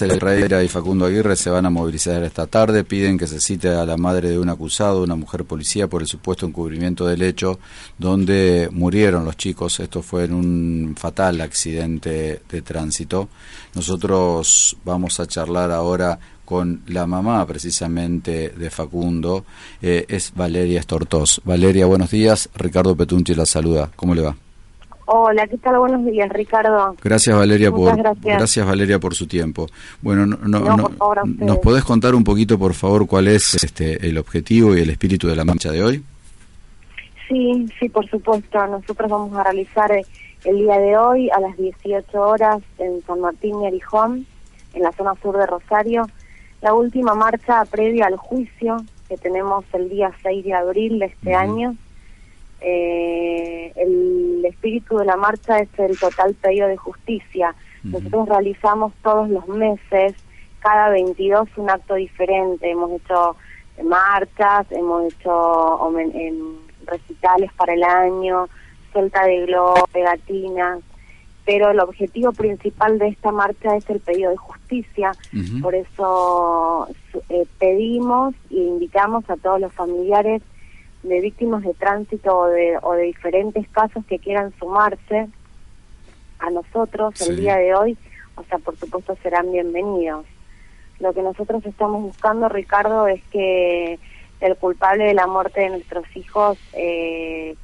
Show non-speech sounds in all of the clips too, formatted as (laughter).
Herrera y Facundo Aguirre se van a movilizar esta tarde, piden que se cite a la madre de un acusado, una mujer policía, por el supuesto encubrimiento del hecho donde murieron los chicos. Esto fue en un fatal accidente de tránsito. Nosotros vamos a charlar ahora con la mamá precisamente de Facundo, eh, es Valeria Estortós. Valeria, buenos días. Ricardo Petunchi la saluda. ¿Cómo le va? Hola, ¿qué tal? Buenos días, Ricardo. Gracias, Valeria, por gracias. Valeria por su tiempo. Bueno, no, no, ¿nos podés contar un poquito, por favor, cuál es este el objetivo y el espíritu de la marcha de hoy? Sí, sí, por supuesto. Nosotros vamos a realizar eh, el día de hoy a las 18 horas en San Martín y Arijón, en la zona sur de Rosario, la última marcha previa al juicio que tenemos el día 6 de abril de este año eh, el espíritu de la marcha es el total pedido de justicia. Nosotros realizamos todos los meses, cada 22 un acto diferente. Hemos hecho marchas, hemos hecho recitales para el año, suelta de globo, pegatinas, pero el objetivo principal de esta marcha es el pedido de justicia. Por eso eh, pedimos e invitamos a todos los familiares de víctimas de tránsito o de, o de diferentes casos que quieran sumarse a nosotros el día de hoy, o sea, por supuesto serán bienvenidos. Lo que nosotros estamos buscando, Ricardo, es que el culpable de la muerte de nuestros hijos eh,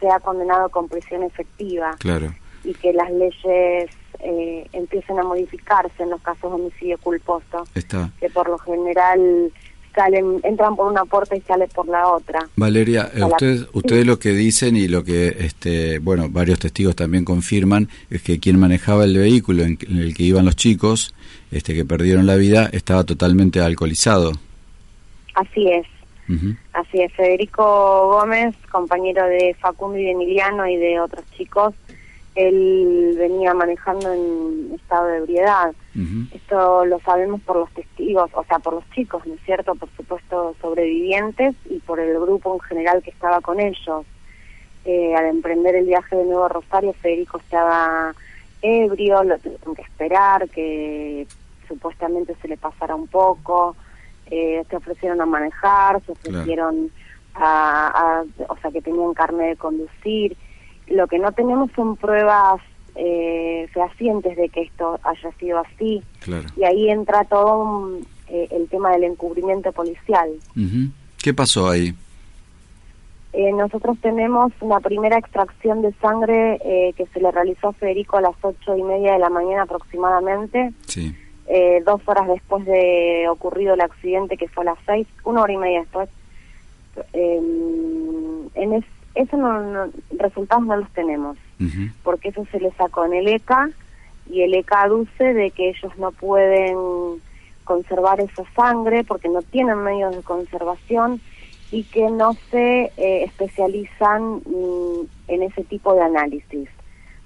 sea condenado con prisión efectiva. Claro. Y que las leyes eh, empiecen a modificarse en los casos de homicidio culposo. Está. Que por lo general salen, entran por una puerta y salen por la otra. Valeria, eh, ustedes, ustedes lo que dicen y lo que, este, bueno, varios testigos también confirman es que quien manejaba el vehículo en, el que iban los chicos, este, que perdieron la vida, estaba totalmente alcoholizado. Así es. Así es, Federico Gómez, compañero de Facundo y de Emiliano y de otros chicos, él venía manejando en estado de ebriedad. Esto lo sabemos por los testigos, o sea, por los chicos, ¿no es cierto? Por supuesto, sobrevivientes y por el grupo en general que estaba con ellos. Eh, al emprender el viaje de Nuevo Rosario, Federico estaba ebrio, lo tuvieron que esperar, que supuestamente se le pasara un poco. Eh, se ofrecieron a manejar, se ofrecieron a, a, o sea, que tenían carne de conducir lo que no tenemos son pruebas eh, fehacientes de que esto haya sido así. Y ahí entra todo eh, el tema del encubrimiento policial. ¿Qué pasó ahí? Eh, nosotros tenemos una primera extracción de sangre eh, que se le realizó a Federico a las ocho y media de la mañana aproximadamente. Sí. dos horas después de ocurrido el accidente, que fue a las seis, una hora y media después. en, es, eso no, resultados no los tenemos, porque eso se les sacó en el ECA y el ECA aduce de que ellos no pueden conservar esa sangre porque no tienen medios de conservación y que no se eh, especializan mm, en ese tipo de análisis,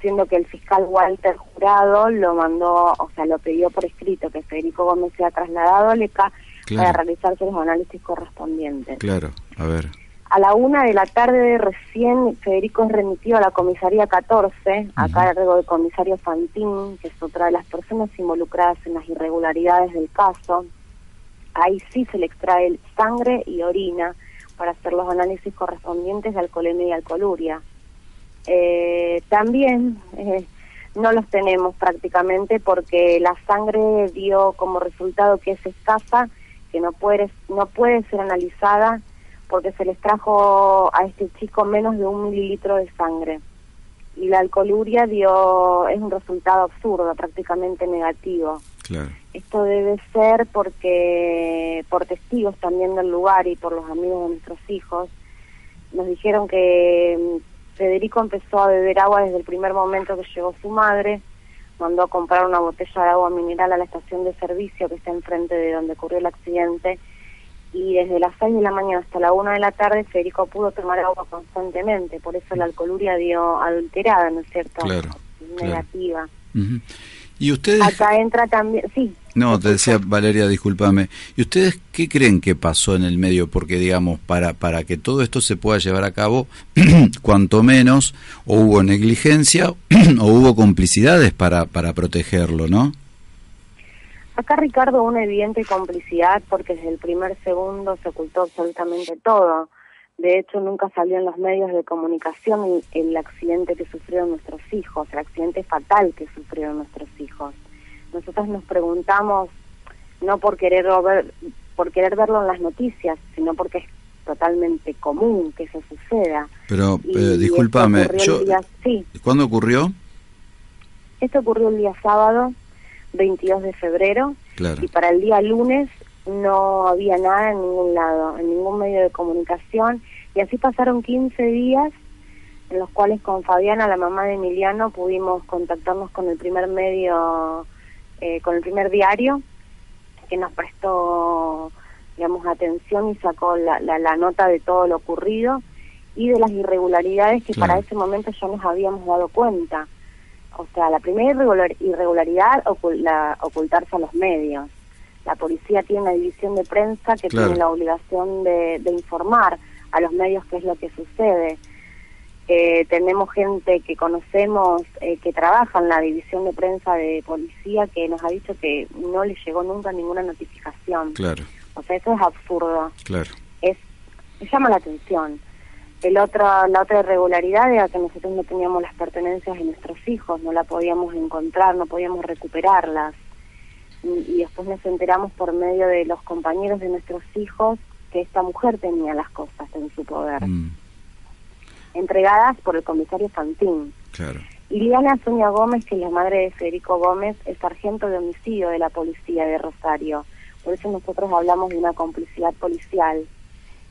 siendo que el fiscal Walter Jurado lo mandó, o sea, lo pidió por escrito que Federico Gómez sea trasladado al ECA para realizarse los análisis correspondientes. Claro, a ver. A la una de la tarde recién Federico es remitido a la comisaría 14, a cargo del comisario Fantín, que es otra de las personas involucradas en las irregularidades del caso. Ahí sí se le extrae sangre y orina para hacer los análisis correspondientes de alcoholemia y alcoholuria. Eh, también eh, no los tenemos prácticamente porque la sangre dio como resultado que es escasa, que no puede, no puede ser analizada porque se les trajo a este chico menos de un mililitro de sangre. Y la alcoholuria dio, es un resultado absurdo, prácticamente negativo. Esto debe ser porque, por testigos también del lugar y por los amigos de nuestros hijos, nos dijeron que mm, Federico empezó a beber agua desde el primer momento que llegó su madre, mandó a comprar una botella de agua mineral a la estación de servicio que está enfrente de donde ocurrió el accidente y desde las 6 de la mañana hasta la 1 de la tarde Federico pudo tomar agua constantemente, por eso la alcoholuria dio alterada, ¿no es cierto? Claro. Negativa. ¿Y ustedes? Acá entra también, sí. No, te decía Valeria, discúlpame. ¿Y ustedes qué creen que pasó en el medio? Porque, digamos, para, para que todo esto se pueda llevar a cabo, (clears throat) cuanto menos, o hubo negligencia (clears throat) o hubo complicidades para, para protegerlo, ¿no? Acá Ricardo una evidente complicidad porque desde el primer segundo se ocultó absolutamente todo. De hecho, nunca salió en los medios de comunicación el, accidente que sufrieron nuestros hijos, el accidente fatal que sufrieron nuestros hijos. Nosotros nos preguntamos, no por querer, ver, por querer verlo en las noticias, sino porque es totalmente común que eso suceda. Pero, eh, discúlpame, yo, ¿cuándo ocurrió? Esto ocurrió el día sábado, 22 de febrero, y para el día lunes no había nada en ningún lado, en ningún medio de comunicación, y así pasaron 15 días en los cuales con Fabiana, la mamá de Emiliano, pudimos contactarnos con el primer medio, eh, con el primer diario, que nos prestó, digamos, atención y sacó la, la, nota de todo lo ocurrido y de las irregularidades que para ese momento ya nos habíamos dado cuenta. O sea, la primera irregularidad, la, ocultarse a los medios. La policía tiene una división de prensa que tiene la obligación de, informar a los medios qué es lo que sucede. Eh, tenemos gente que conocemos eh, que trabaja en la división de prensa de policía que nos ha dicho que no le llegó nunca ninguna notificación. Claro. O sea, eso es absurdo. Claro. Es, llama la atención. El otro, la otra irregularidad era que nosotros no teníamos las pertenencias de nuestros hijos, no la podíamos encontrar, no podíamos recuperarlas. Y, después nos enteramos por medio de los compañeros de nuestros hijos que esta mujer tenía las cosas en su poder. Mm. Entregadas por el comisario Fantín. Claro. Sonia Gómez, que es la madre de Federico Gómez, es sargento de homicidio de la policía de Rosario. Por eso nosotros hablamos de una complicidad policial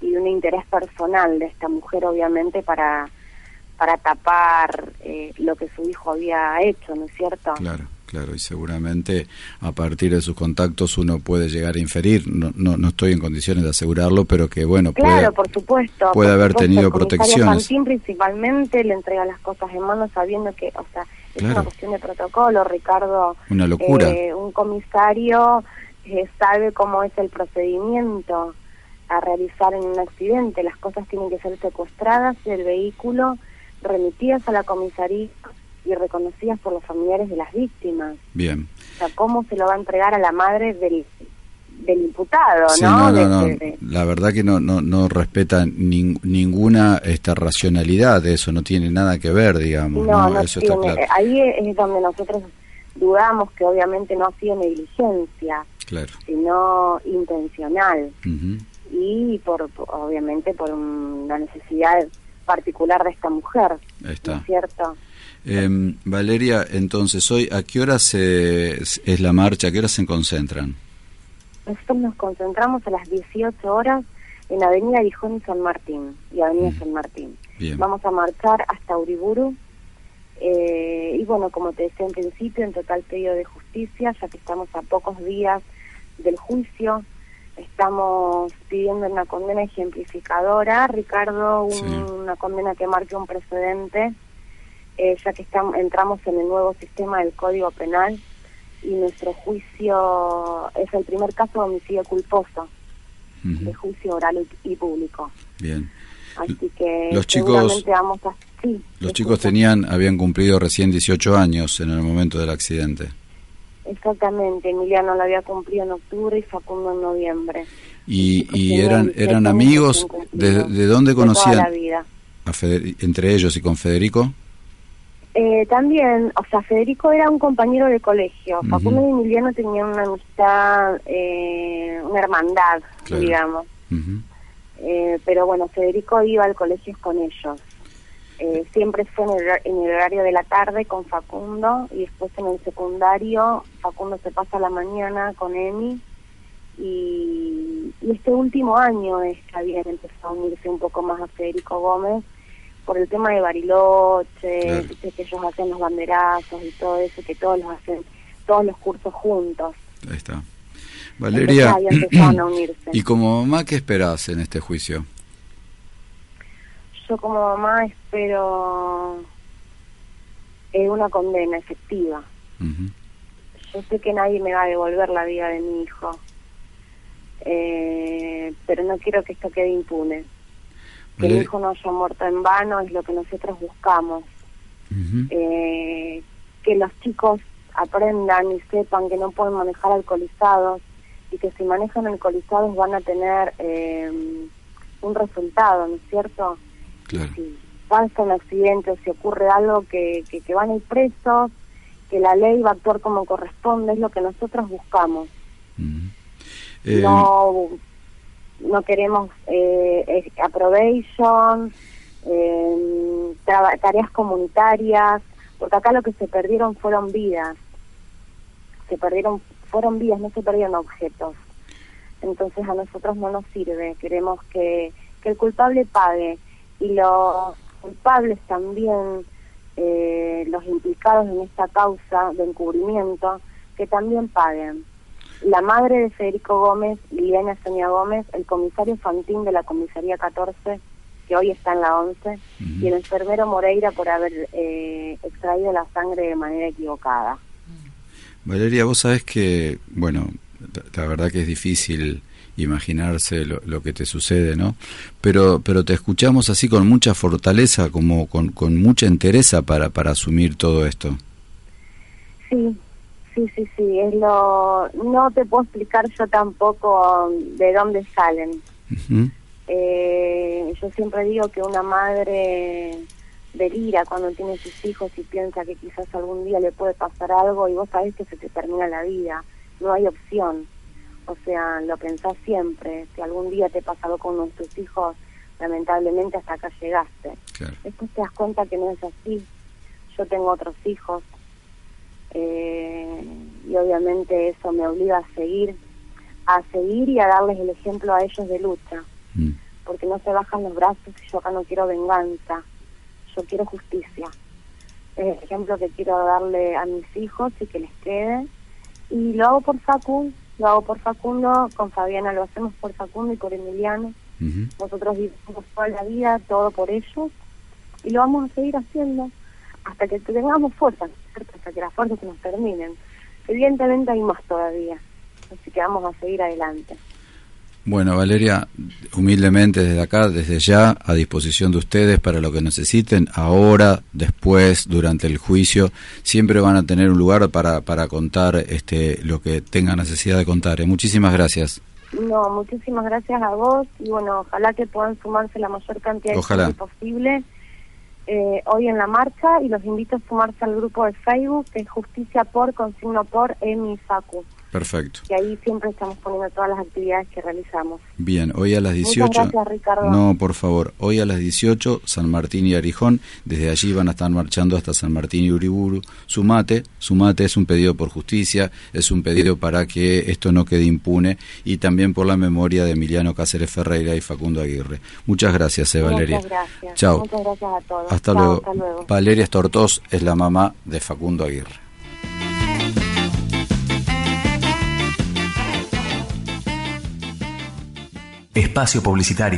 y un interés personal de esta mujer, obviamente, para, para tapar eh, lo que su hijo había hecho, ¿no es cierto? Claro. Claro, y seguramente a partir de sus contactos uno puede llegar a inferir, no, no, no estoy en condiciones de asegurarlo, pero que bueno, claro, por supuesto, puede haber tenido protecciones. principalmente le entrega las cosas en mano sabiendo que, o sea, es una cuestión de protocolo, Ricardo. Una locura. Eh, un comisario eh, sabe cómo es el procedimiento a realizar en un accidente. Las cosas tienen que ser secuestradas del vehículo, remitidas a la comisaría y reconocidas por los familiares de las víctimas. Bien. O sea, ¿cómo se lo va a entregar a la madre del, del imputado, ¿no? No, no, La verdad que no no, no respeta ninguna esta racionalidad de eso, no tiene nada que ver, digamos. No, no eso está claro. Ahí es donde nosotros dudamos que obviamente no ha sido negligencia, claro. sino intencional y por, obviamente por una necesidad particular de esta mujer, Está. cierto? Em, Valeria, entonces hoy, ¿a qué hora se, es la marcha? ¿A qué hora se concentran? Nosotros nos concentramos a las 18 horas en Avenida Gijón y San Martín, y Avenida mm. San Martín. Vamos a marchar hasta Uriburu, eh, y bueno, como te decía en principio, en total pedido de justicia, ya que estamos a pocos días del juicio, estamos pidiendo una condena ejemplificadora, Ricardo, una condena que marque un precedente, eh, ya que estamos, entramos en el nuevo sistema del Código Penal y nuestro juicio es el primer caso de homicidio culposo, de juicio oral y, público. Bien. Así que los chicos, vamos a, los chicos tenían, habían cumplido recién 18 años en el momento del accidente. Exactamente, Emiliano lo había cumplido en octubre y Facundo en noviembre. ¿Y, y eran eran amigos? ¿De, de dónde conocían? la vida. A entre ellos y con Federico? Eh, también, o sea, Federico era un compañero de colegio. Facundo y Emiliano tenían una amistad, eh, una hermandad, digamos. eh, pero bueno, Federico iba al colegio con ellos. Eh, siempre fue en el, horario de la tarde con Facundo y después en el secundario Facundo se pasa la mañana con Emi y, este último año es que habían empezado a unirse un poco más a Federico Gómez por el tema de Bariloche, que ellos hacen los banderazos y todo eso, que todos los hacen, todos los cursos juntos. Ahí está. Valeria, (clears throat) ¿y como mamá qué esperas en este juicio? Yo como mamá espero eh, una condena efectiva. Yo sé que nadie me va a devolver la vida de mi hijo, eh, pero no quiero que esto quede impune. Que mi hijo no haya muerto en vano es lo que nosotros buscamos. eh, que los chicos aprendan y sepan que no pueden manejar alcoholizados y que si manejan alcoholizados van a tener eh, un resultado, ¿no es cierto? Claro. Si pasa un accidente o si ocurre algo que, que, van a ir presos, que la ley va a actuar como corresponde, es lo que nosotros buscamos. Eh, no, no queremos eh, approbation, eh, tareas comunitarias, porque acá lo que se perdieron fueron vidas, se perdieron, fueron vidas, no se perdieron objetos. Entonces a nosotros no nos sirve, queremos que, que el culpable pague y los culpables también, eh, los implicados en esta causa de encubrimiento, que también paguen. La madre de Federico Gómez, Liliana Sonia Gómez, el comisario Fantín de la comisaría 14, que hoy está en la 11, y el enfermero Moreira por haber eh, extraído la sangre de manera equivocada. Valeria, vos sabés que, bueno, la verdad que es difícil imaginarse lo, que te sucede, ¿no? Pero, pero te escuchamos así con mucha fortaleza, como con, con mucha entereza para, para asumir todo esto. Sí, sí, sí, sí, es lo... No te puedo explicar yo tampoco de dónde salen. eh, yo siempre digo que una madre delira cuando tiene sus hijos y piensa que quizás algún día le puede pasar algo y vos sabés que se te termina la vida, no hay opción. O sea, lo pensás siempre, si algún día te pasa algo con nuestros hijos, lamentablemente hasta acá llegaste. Después te das cuenta que no es así. Yo tengo otros hijos eh, y obviamente eso me obliga a seguir, a seguir y a darles el ejemplo a ellos de lucha. Mm. Porque no se bajan los brazos y yo acá no quiero venganza, yo quiero justicia. Es el ejemplo que quiero darle a mis hijos y que les quede. Y lo hago por Facu, lo hago por Facundo, con Fabiana lo hacemos por Facundo y por Emiliano. Nosotros vivimos toda la vida, todo por ellos, y lo vamos a seguir haciendo hasta que tengamos fuerzas, hasta que las fuerzas se nos terminen. Evidentemente hay más todavía, así que vamos a seguir adelante. Bueno, Valeria, humildemente desde acá, desde ya, a disposición de ustedes para lo que necesiten, ahora, después, durante el juicio, siempre van a tener un lugar para, para contar este, lo que tengan necesidad de contar. ¿eh? Muchísimas gracias. No, muchísimas gracias a vos y bueno, ojalá que puedan sumarse la mayor cantidad de gente posible eh, hoy en la marcha y los invito a sumarse al grupo de Facebook que es Justicia por Consigno por Emi Facu. Perfecto. Y ahí siempre estamos poniendo todas las actividades que realizamos. Bien, hoy a las 18. gracias, Ricardo. No, por favor. Hoy a las 18, San Martín y Arijón. Desde allí van a estar marchando hasta San Martín y Uriburu. Sumate. Sumate es un pedido por justicia, es un pedido para que esto no quede impune y también por la memoria de Emiliano Cáceres Ferreira y Facundo Aguirre. Muchas gracias, eh, Valeria. Muchas gracias. Chao. Muchas gracias a todos. Hasta, luego. hasta luego. Valeria Estortos es la mamá de Facundo Aguirre. Espacio Publicitario.